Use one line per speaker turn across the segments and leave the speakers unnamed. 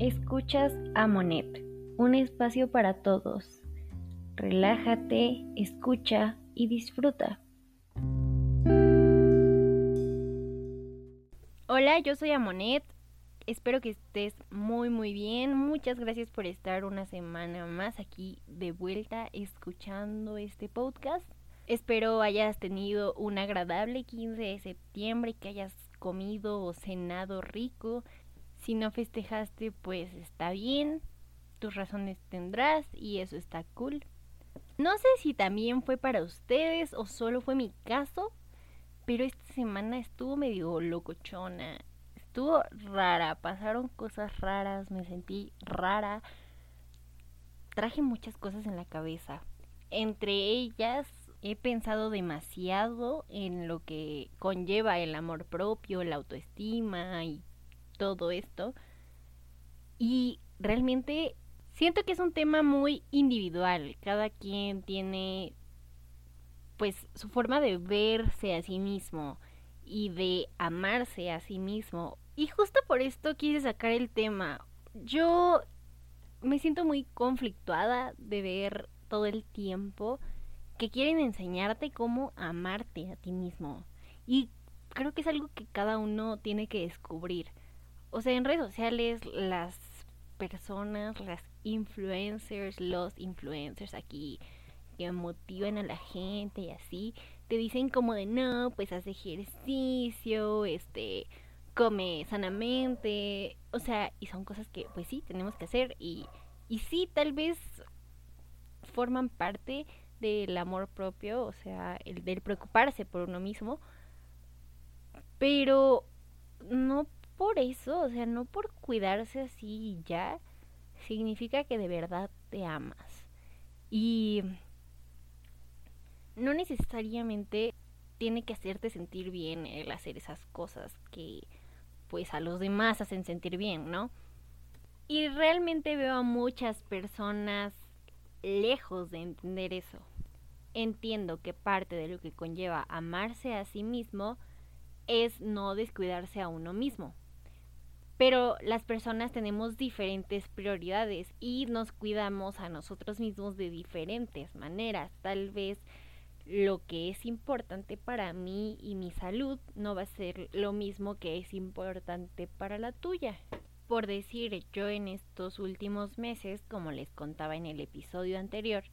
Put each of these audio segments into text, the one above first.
Escuchas a Monet, un espacio para todos. Relájate, escucha y disfruta. Hola, yo soy Amonet. Espero que estés muy muy bien. Muchas gracias por estar una semana más aquí de vuelta escuchando este podcast. Espero hayas tenido un agradable 15 de septiembre, que hayas comido o cenado rico, si no festejaste, pues está bien, tus razones tendrás y eso está cool. No sé si también fue para ustedes o solo fue mi caso, pero esta semana estuvo medio locochona. Estuvo rara, pasaron cosas raras, me sentí rara. Traje muchas cosas en la cabeza. Entre ellas, he pensado demasiado en lo que conlleva el amor propio, la autoestima y todo esto. Y realmente siento que es un tema muy individual. Cada quien tiene pues su forma de verse a sí mismo y de amarse a sí mismo. Y justo por esto quise sacar el tema. Yo me siento muy conflictuada de ver todo el tiempo que quieren enseñarte cómo amarte a ti mismo. Y creo que es algo que cada uno tiene que descubrir o sea, en redes sociales las personas, las influencers, los influencers aquí que motivan a la gente y así, te dicen como de no, pues haz ejercicio, este, come sanamente, o sea, y son cosas que pues sí, tenemos que hacer y, y sí, tal vez forman parte del amor propio, o sea, el del preocuparse por uno mismo, pero no por eso, o sea, no por cuidarse así ya, significa que de verdad te amas. Y no necesariamente tiene que hacerte sentir bien el hacer esas cosas que pues a los demás hacen sentir bien, ¿no? Y realmente veo a muchas personas lejos de entender eso. Entiendo que parte de lo que conlleva amarse a sí mismo es no descuidarse a uno mismo pero las personas tenemos diferentes prioridades y nos cuidamos a nosotros mismos de diferentes maneras. Tal vez lo que es importante para mí y mi salud no va a ser lo mismo que es importante para la tuya. Por decir, yo en estos últimos meses, como les contaba en el episodio anterior,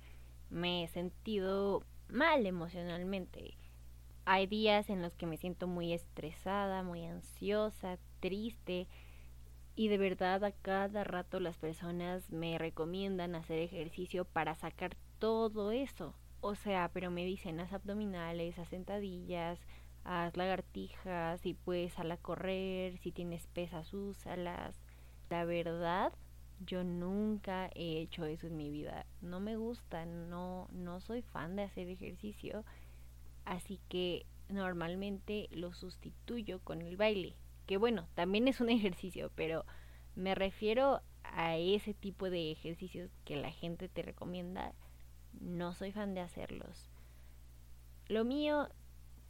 me he sentido mal emocionalmente. Hay días en los que me siento muy estresada, muy ansiosa, triste, y de verdad a cada rato las personas me recomiendan hacer ejercicio para sacar todo eso. O sea, pero me dicen haz abdominales, haz sentadillas, haz lagartijas, y puedes a correr, si tienes pesas úsalas. La verdad, yo nunca he hecho eso en mi vida. No me gusta, no, no soy fan de hacer ejercicio. Así que normalmente lo sustituyo con el baile que bueno, también es un ejercicio, pero me refiero a ese tipo de ejercicios que la gente te recomienda, no soy fan de hacerlos. Lo mío,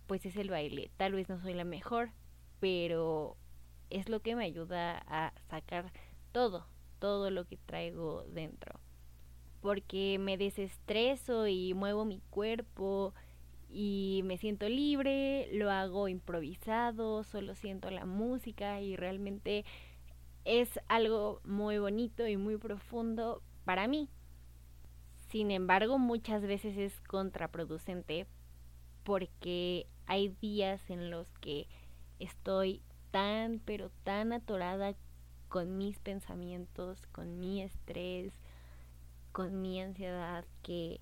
pues es el baile. Tal vez no soy la mejor, pero es lo que me ayuda a sacar todo, todo lo que traigo dentro. Porque me desestreso y muevo mi cuerpo y me siento libre, lo hago improvisado, solo siento la música y realmente es algo muy bonito y muy profundo para mí. Sin embargo, muchas veces es contraproducente porque hay días en los que estoy tan, pero tan atorada con mis pensamientos, con mi estrés, con mi ansiedad, que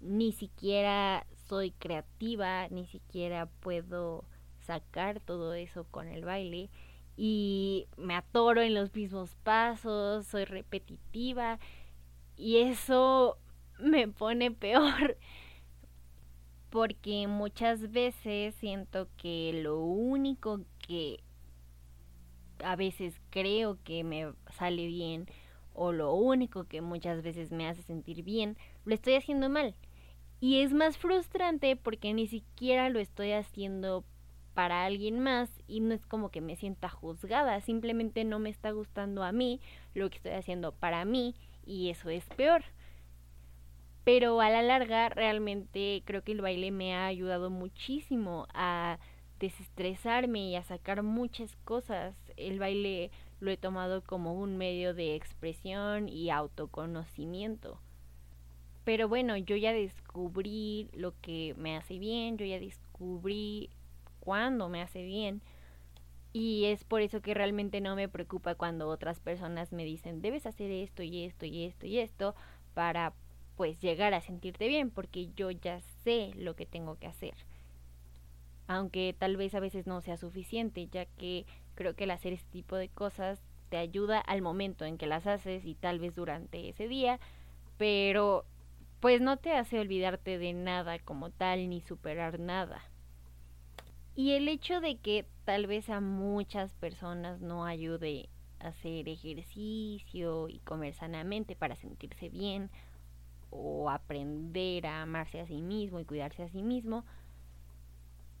ni siquiera soy creativa, ni siquiera puedo sacar todo eso con el baile y me atoro en los mismos pasos, soy repetitiva y eso me pone peor porque muchas veces siento que lo único que a veces creo que me sale bien o lo único que muchas veces me hace sentir bien, lo estoy haciendo mal. Y es más frustrante porque ni siquiera lo estoy haciendo para alguien más y no es como que me sienta juzgada, simplemente no me está gustando a mí lo que estoy haciendo para mí y eso es peor. Pero a la larga realmente creo que el baile me ha ayudado muchísimo a desestresarme y a sacar muchas cosas. El baile lo he tomado como un medio de expresión y autoconocimiento. Pero bueno, yo ya descubrí lo que me hace bien, yo ya descubrí cuándo me hace bien. Y es por eso que realmente no me preocupa cuando otras personas me dicen, debes hacer esto y esto y esto y esto para pues llegar a sentirte bien, porque yo ya sé lo que tengo que hacer. Aunque tal vez a veces no sea suficiente, ya que creo que el hacer este tipo de cosas te ayuda al momento en que las haces y tal vez durante ese día, pero pues no te hace olvidarte de nada como tal ni superar nada. Y el hecho de que tal vez a muchas personas no ayude a hacer ejercicio y comer sanamente para sentirse bien o aprender a amarse a sí mismo y cuidarse a sí mismo,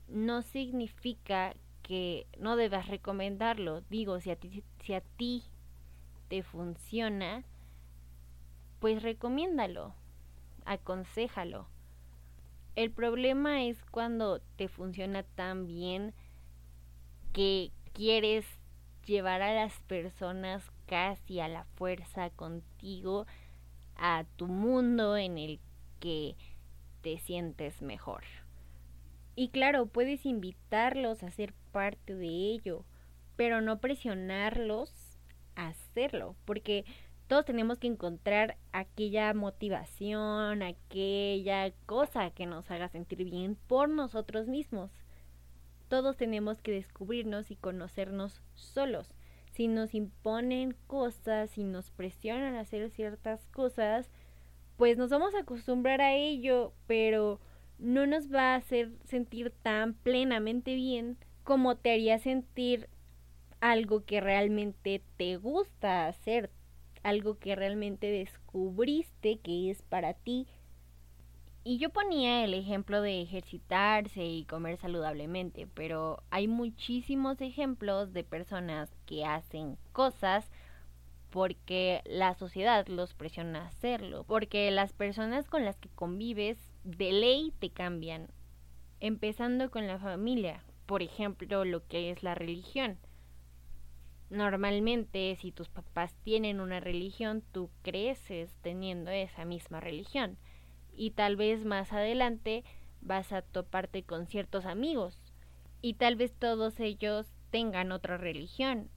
no significa que no debas recomendarlo. Digo, si a ti, si a ti te funciona, pues recomiéndalo, aconsejalo el problema es cuando te funciona tan bien que quieres llevar a las personas casi a la fuerza contigo a tu mundo en el que te sientes mejor. Y claro, puedes invitarlos a ser parte de ello, pero no presionarlos a hacerlo, porque todos tenemos que encontrar aquella motivación, aquella cosa que nos haga sentir bien por nosotros mismos. Todos tenemos que descubrirnos y conocernos solos. Si nos imponen cosas, si nos presionan a hacer ciertas cosas, pues nos vamos a acostumbrar a ello, pero no nos va a hacer sentir tan plenamente bien como te haría sentir algo que realmente te gusta hacer, algo que realmente descubriste que es para ti. Y yo ponía el ejemplo de ejercitarse y comer saludablemente, pero hay muchísimos ejemplos de personas que hacen cosas porque la sociedad los presiona a hacerlo, porque las personas con las que convives de ley te cambian, empezando con la familia, por ejemplo, lo que es la religión normalmente si tus papás tienen una religión, tú creces teniendo esa misma religión. Y tal vez más adelante vas a toparte con ciertos amigos. Y tal vez todos ellos tengan otra religión.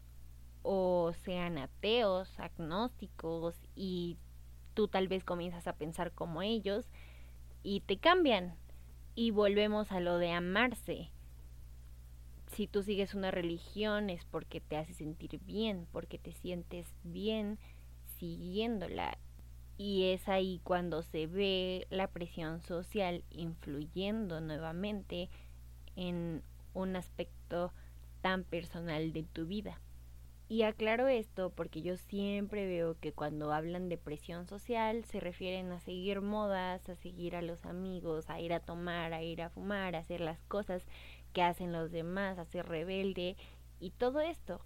O sean ateos, agnósticos. Y tú tal vez comienzas a pensar como ellos. Y te cambian. Y volvemos a lo de amarse si tú sigues una religión es porque te hace sentir bien, porque te sientes bien siguiéndola. Y es ahí cuando se ve la presión social influyendo nuevamente en un aspecto tan personal de tu vida. Y aclaro esto porque yo siempre veo que cuando hablan de presión social se refieren a seguir modas, a seguir a los amigos, a ir a tomar, a ir a fumar, a hacer las cosas que hacen los demás, a ser rebelde y todo esto.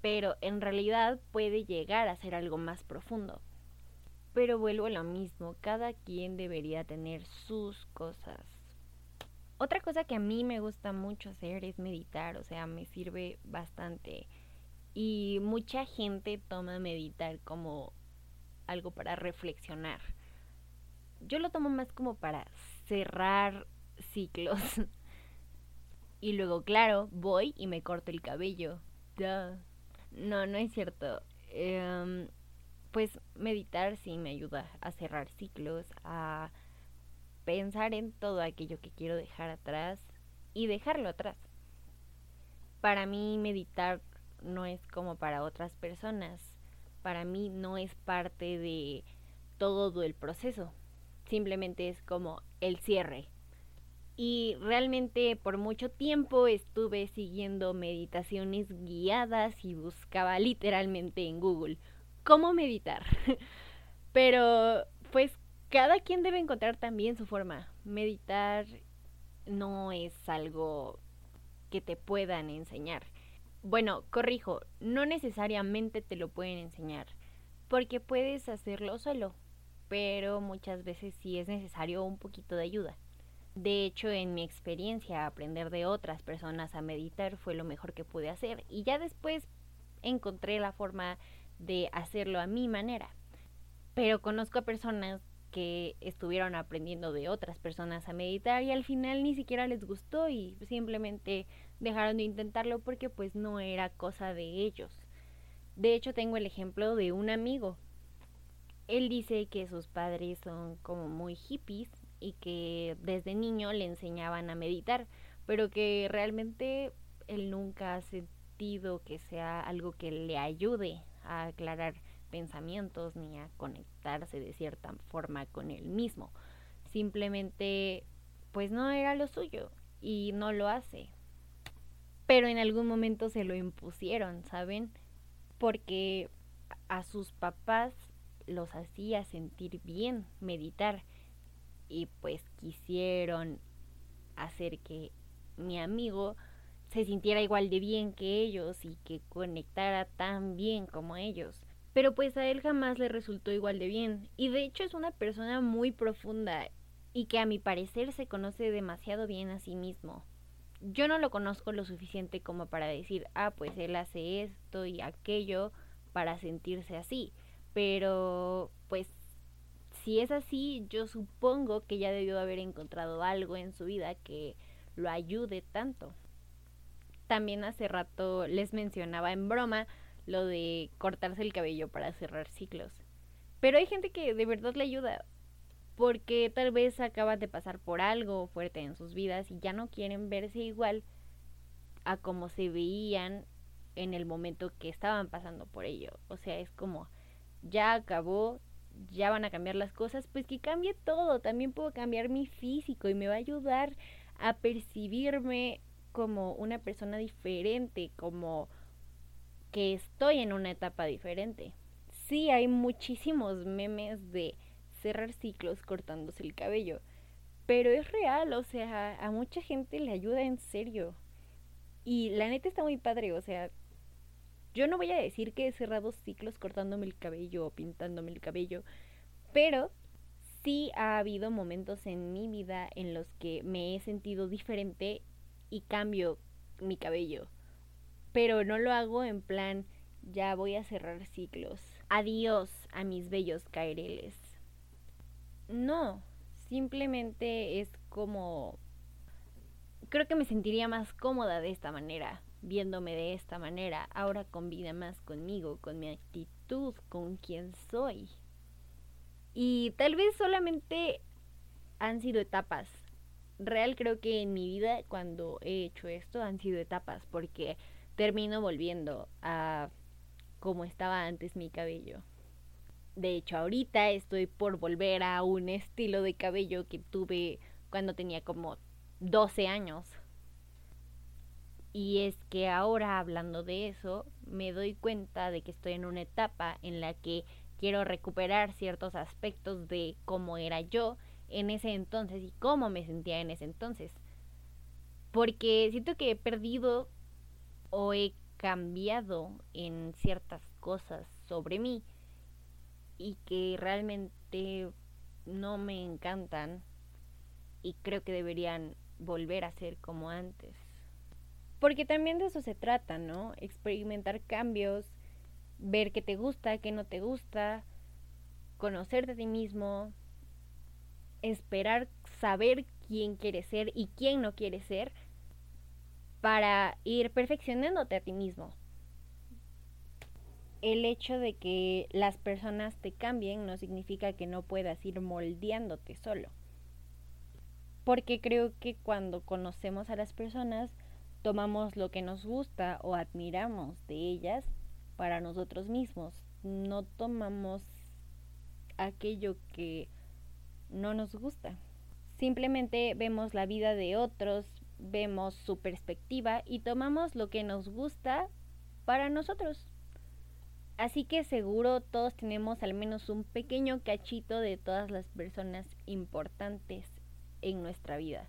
Pero en realidad puede llegar a ser algo más profundo. Pero vuelvo a lo mismo, cada quien debería tener sus cosas. Otra cosa que a mí me gusta mucho hacer es meditar, o sea, me sirve bastante. Y mucha gente toma meditar como algo para reflexionar. Yo lo tomo más como para cerrar ciclos. Y luego, claro, voy y me corto el cabello. No, no es cierto. Em, pues meditar sí me ayuda a cerrar ciclos, a pensar en todo aquello que quiero dejar atrás y dejarlo atrás. Para mí meditar no es como para otras personas. Para mí no es parte de todo el proceso. Simplemente es como el cierre y realmente por mucho tiempo estuve siguiendo meditaciones guiadas y buscaba literalmente en Google cómo meditar. Pero pues cada quien debe encontrar también su forma. Meditar no es algo que te puedan enseñar. Bueno, corrijo, no necesariamente te lo pueden enseñar, porque puedes hacerlo solo, pero muchas veces sí es necesario un poquito de ayuda. De hecho, en mi experiencia, aprender de otras personas a meditar fue lo mejor que pude hacer y ya después encontré la forma de hacerlo a mi manera. Pero conozco a personas que estuvieron aprendiendo de otras personas a meditar y al final ni siquiera les gustó y simplemente dejaron de intentarlo porque pues no era cosa de ellos. De hecho tengo el ejemplo de un amigo. Él dice que sus padres son como muy hippies y que desde niño le enseñaban a meditar, pero que realmente él nunca ha sentido que sea algo que le ayude a aclarar pensamientos ni a conectarse de cierta forma con él mismo. Simplemente, pues no era lo suyo y no lo hace. Pero en algún momento se lo impusieron, ¿saben? Porque a sus papás los hacía sentir bien meditar y pues quisieron hacer que mi amigo se sintiera igual de bien que ellos y que conectara tan bien como ellos. Pero pues a él jamás le resultó igual de bien. Y de hecho es una persona muy profunda y que a mi parecer se conoce demasiado bien a sí mismo. Yo no lo conozco lo suficiente como para decir, ah, pues él hace esto y aquello para sentirse así. Pero pues si es así, yo supongo que ya debió haber encontrado algo en su vida que lo ayude tanto. También hace rato les mencionaba en broma lo de cortarse el cabello para cerrar ciclos. Pero hay gente que de verdad le ayuda porque tal vez acaban de pasar por algo fuerte en sus vidas y ya no quieren verse igual a como se veían en el momento que estaban pasando por ello. O sea, es como ya acabó, ya van a cambiar las cosas, pues que cambie todo. También puedo cambiar mi físico y me va a ayudar a percibirme como una persona diferente, como que estoy en una etapa diferente. Sí, hay muchísimos memes de cerrar ciclos cortándose el cabello, pero es real, o sea, a mucha gente le ayuda en serio. Y la neta está muy padre, o sea, yo no voy a decir que he cerrado ciclos cortándome el cabello o pintándome el cabello, pero sí ha habido momentos en mi vida en los que me he sentido diferente y cambio mi cabello pero no lo hago en plan ya voy a cerrar ciclos. Adiós a mis bellos caireles. No, simplemente es como creo que me sentiría más cómoda de esta manera, viéndome de esta manera. Ahora combina más conmigo, con mi actitud, con quien soy. Y tal vez solamente han sido etapas. Real creo que en mi vida cuando he hecho esto han sido etapas porque termino volviendo a como estaba antes mi cabello. De hecho, ahorita estoy por volver a un estilo de cabello que tuve cuando tenía como 12 años. Y es que ahora hablando de eso, me doy cuenta de que estoy en una etapa en la que quiero recuperar ciertos aspectos de cómo era yo en ese entonces y cómo me sentía en ese entonces. Porque siento que he perdido o he cambiado en ciertas cosas sobre mí y que realmente no me encantan y creo que deberían volver a ser como antes. Porque también de eso se trata, ¿no? Experimentar cambios, ver qué te gusta, qué no te gusta, conocerte a ti mismo, esperar saber quién quieres ser y quién no quieres ser para ir perfeccionándote a ti mismo. El hecho de que las personas te cambien no significa que no puedas ir moldeándote solo. Porque creo que cuando conocemos a las personas, tomamos lo que nos gusta o admiramos de ellas para nosotros mismos. No tomamos aquello que no nos gusta. Simplemente vemos la vida de otros, vemos su perspectiva y tomamos lo que nos gusta para nosotros. Así que seguro todos tenemos al menos un pequeño cachito de todas las personas importantes en nuestra vida.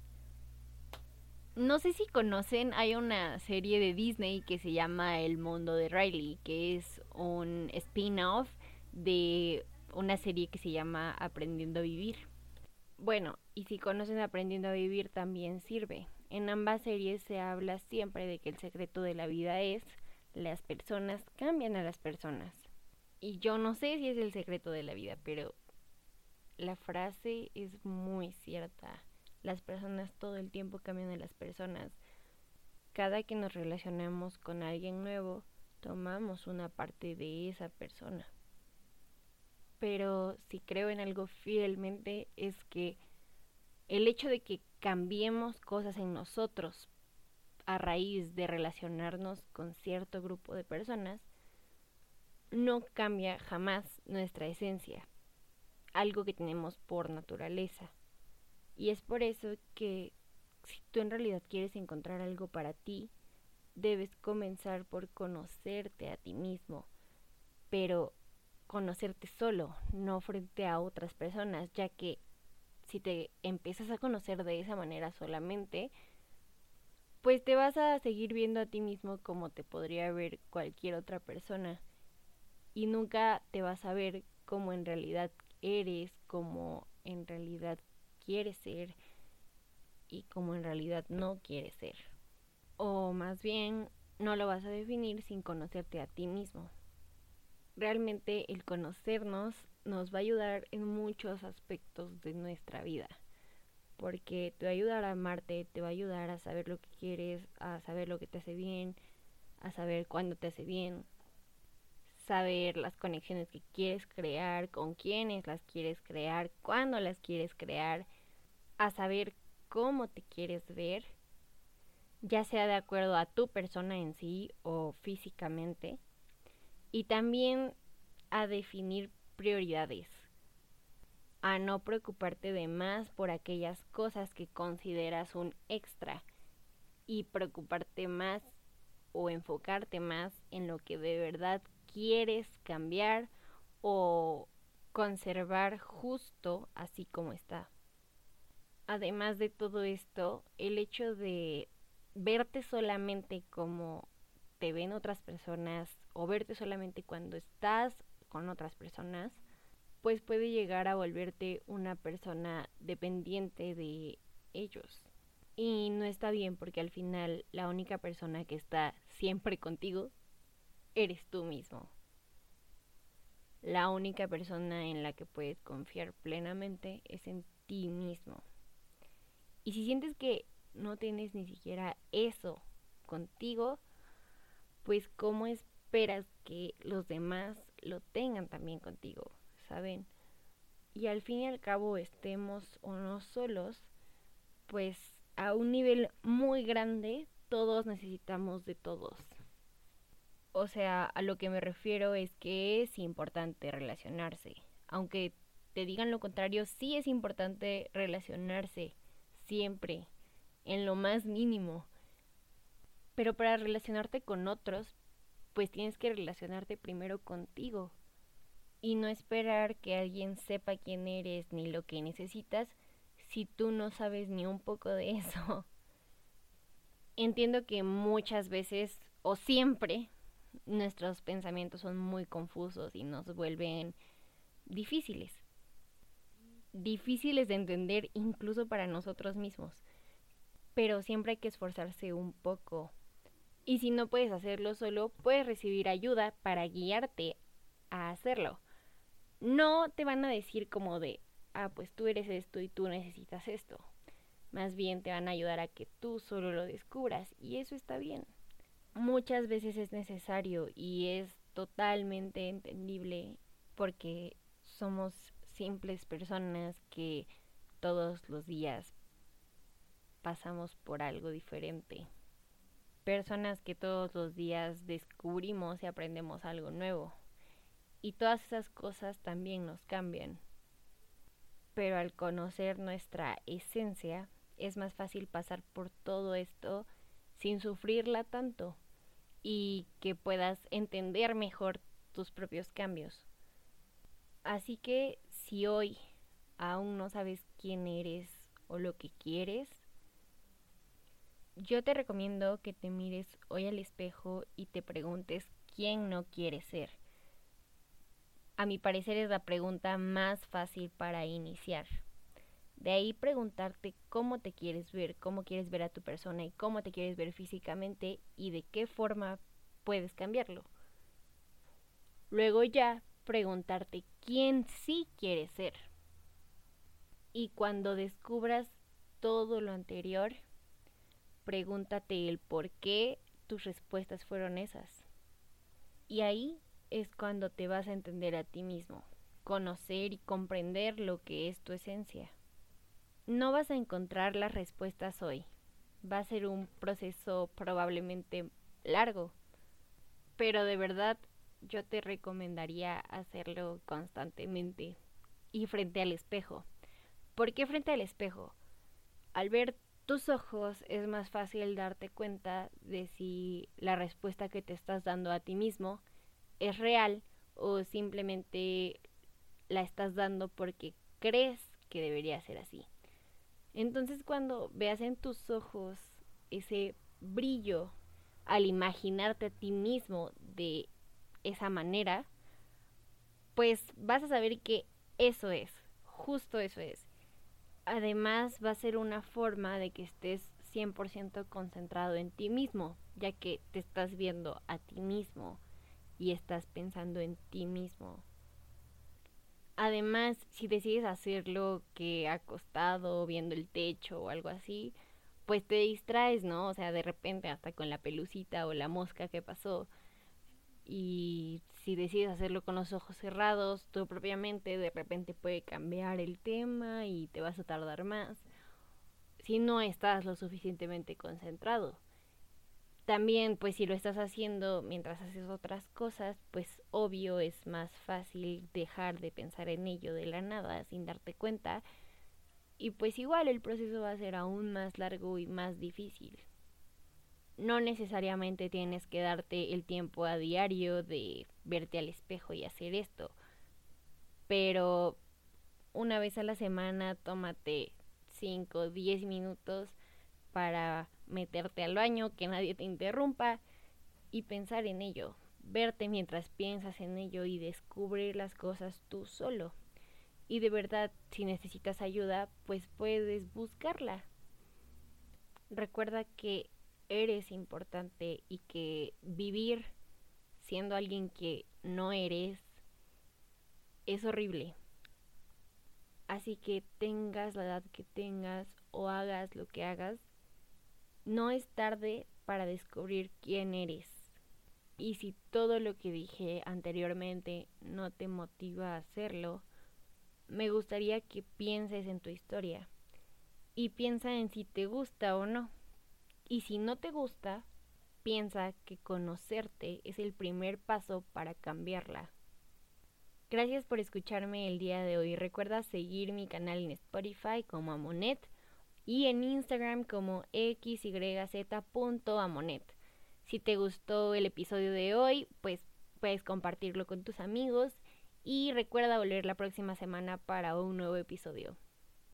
No sé si conocen, hay una serie de Disney que se llama El Mundo de Riley, que es un spin-off de una serie que se llama Aprendiendo a Vivir. Bueno, y si conocen Aprendiendo a Vivir también sirve. En ambas series se habla siempre de que el secreto de la vida es las personas cambian a las personas. Y yo no sé si es el secreto de la vida, pero la frase es muy cierta. Las personas todo el tiempo cambian a las personas. Cada que nos relacionamos con alguien nuevo, tomamos una parte de esa persona. Pero si creo en algo fielmente es que el hecho de que cambiemos cosas en nosotros a raíz de relacionarnos con cierto grupo de personas no cambia jamás nuestra esencia, algo que tenemos por naturaleza. Y es por eso que si tú en realidad quieres encontrar algo para ti, debes comenzar por conocerte a ti mismo, pero conocerte solo, no frente a otras personas, ya que si te empiezas a conocer de esa manera solamente, pues te vas a seguir viendo a ti mismo como te podría ver cualquier otra persona. Y nunca te vas a ver como en realidad eres, como en realidad quieres ser y como en realidad no quieres ser. O más bien, no lo vas a definir sin conocerte a ti mismo. Realmente el conocernos nos va a ayudar en muchos aspectos de nuestra vida. Porque te va a ayudar a amarte, te va a ayudar a saber lo que quieres, a saber lo que te hace bien, a saber cuándo te hace bien, saber las conexiones que quieres crear, con quiénes las quieres crear, cuándo las quieres crear, a saber cómo te quieres ver, ya sea de acuerdo a tu persona en sí o físicamente, y también a definir prioridades, a no preocuparte de más por aquellas cosas que consideras un extra y preocuparte más o enfocarte más en lo que de verdad quieres cambiar o conservar justo así como está. Además de todo esto, el hecho de verte solamente como te ven otras personas o verte solamente cuando estás con otras personas, pues puede llegar a volverte una persona dependiente de ellos. Y no está bien porque al final la única persona que está siempre contigo eres tú mismo. La única persona en la que puedes confiar plenamente es en ti mismo. Y si sientes que no tienes ni siquiera eso contigo, pues cómo esperas que los demás lo tengan también contigo, ¿saben? Y al fin y al cabo estemos o no solos, pues a un nivel muy grande todos necesitamos de todos. O sea, a lo que me refiero es que es importante relacionarse. Aunque te digan lo contrario, sí es importante relacionarse siempre, en lo más mínimo. Pero para relacionarte con otros, pues tienes que relacionarte primero contigo y no esperar que alguien sepa quién eres ni lo que necesitas si tú no sabes ni un poco de eso. Entiendo que muchas veces o siempre nuestros pensamientos son muy confusos y nos vuelven difíciles. Difíciles de entender incluso para nosotros mismos. Pero siempre hay que esforzarse un poco. Y si no puedes hacerlo solo, puedes recibir ayuda para guiarte a hacerlo. No te van a decir como de, ah, pues tú eres esto y tú necesitas esto. Más bien te van a ayudar a que tú solo lo descubras y eso está bien muchas veces es necesario y es totalmente entendible porque somos simples personas que todos los días pasamos por algo diferente. Personas que todos los días descubrimos y aprendemos algo nuevo. Y todas esas cosas también nos cambian. Pero al conocer nuestra esencia, es más fácil pasar por todo esto sin sufrirla tanto y que puedas entender mejor tus propios cambios. Así que si hoy aún no sabes quién eres o lo que quieres, yo te recomiendo que te mires hoy al espejo y te preguntes quién no quieres ser. A mi parecer es la pregunta más fácil para iniciar. De ahí preguntarte cómo te quieres ver, cómo quieres ver a tu persona y cómo te quieres ver físicamente y de qué forma puedes cambiarlo. Luego ya preguntarte quién sí quieres ser. Y cuando descubras todo lo anterior, pregúntate el por qué tus respuestas fueron esas. Y ahí es cuando te vas a entender a ti mismo, conocer y comprender lo que es tu esencia. No vas a encontrar las respuestas hoy. Va a ser un proceso probablemente largo, pero de verdad yo te recomendaría hacerlo constantemente y frente al espejo. ¿Por qué frente al espejo? Al ver tus ojos es más fácil darte cuenta de si la respuesta que te estás dando a ti mismo es real o simplemente la estás dando porque crees que debería ser así. Entonces cuando veas en tus ojos ese brillo al imaginarte a ti mismo de esa manera, pues vas a saber que eso es, justo eso es. Además va a ser una forma de que estés 100% concentrado en ti mismo, ya que te estás viendo a ti mismo y estás pensando en ti mismo. Además, si decides hacerlo que acostado, viendo el techo o algo así, pues te distraes, ¿no? O sea, de repente hasta con la pelucita o la mosca que pasó. Y si decides hacerlo con los ojos cerrados, tú propiamente de repente puede cambiar el tema y te vas a tardar más si no estás lo suficientemente concentrado. También, pues si lo estás haciendo mientras haces otras cosas, pues obvio es más fácil dejar de pensar en ello de la nada sin darte cuenta. Y pues igual el proceso va a ser aún más largo y más difícil no necesariamente tienes que darte el tiempo a diario de verte al espejo y hacer esto. Pero una vez a la semana tómate 5 o 10 minutos para meterte al baño, que nadie te interrumpa y pensar en ello. Verte mientras piensas en ello y descubrir las cosas tú solo. Y de verdad, si necesitas ayuda, pues puedes buscarla. Recuerda que eres importante y que vivir siendo alguien que no eres es horrible. Así que tengas la edad que tengas o hagas lo que hagas, no es tarde para descubrir quién eres. Y si todo lo que dije anteriormente no te motiva a hacerlo, me gustaría que pienses en tu historia y piensa en si te gusta o no. Y si no te gusta, piensa que conocerte es el primer paso para cambiarla. Gracias por escucharme el día de hoy. Recuerda seguir mi canal en Spotify como Amonet y en Instagram como xyz.amonet. Si te gustó el episodio de hoy, pues puedes compartirlo con tus amigos y recuerda volver la próxima semana para un nuevo episodio.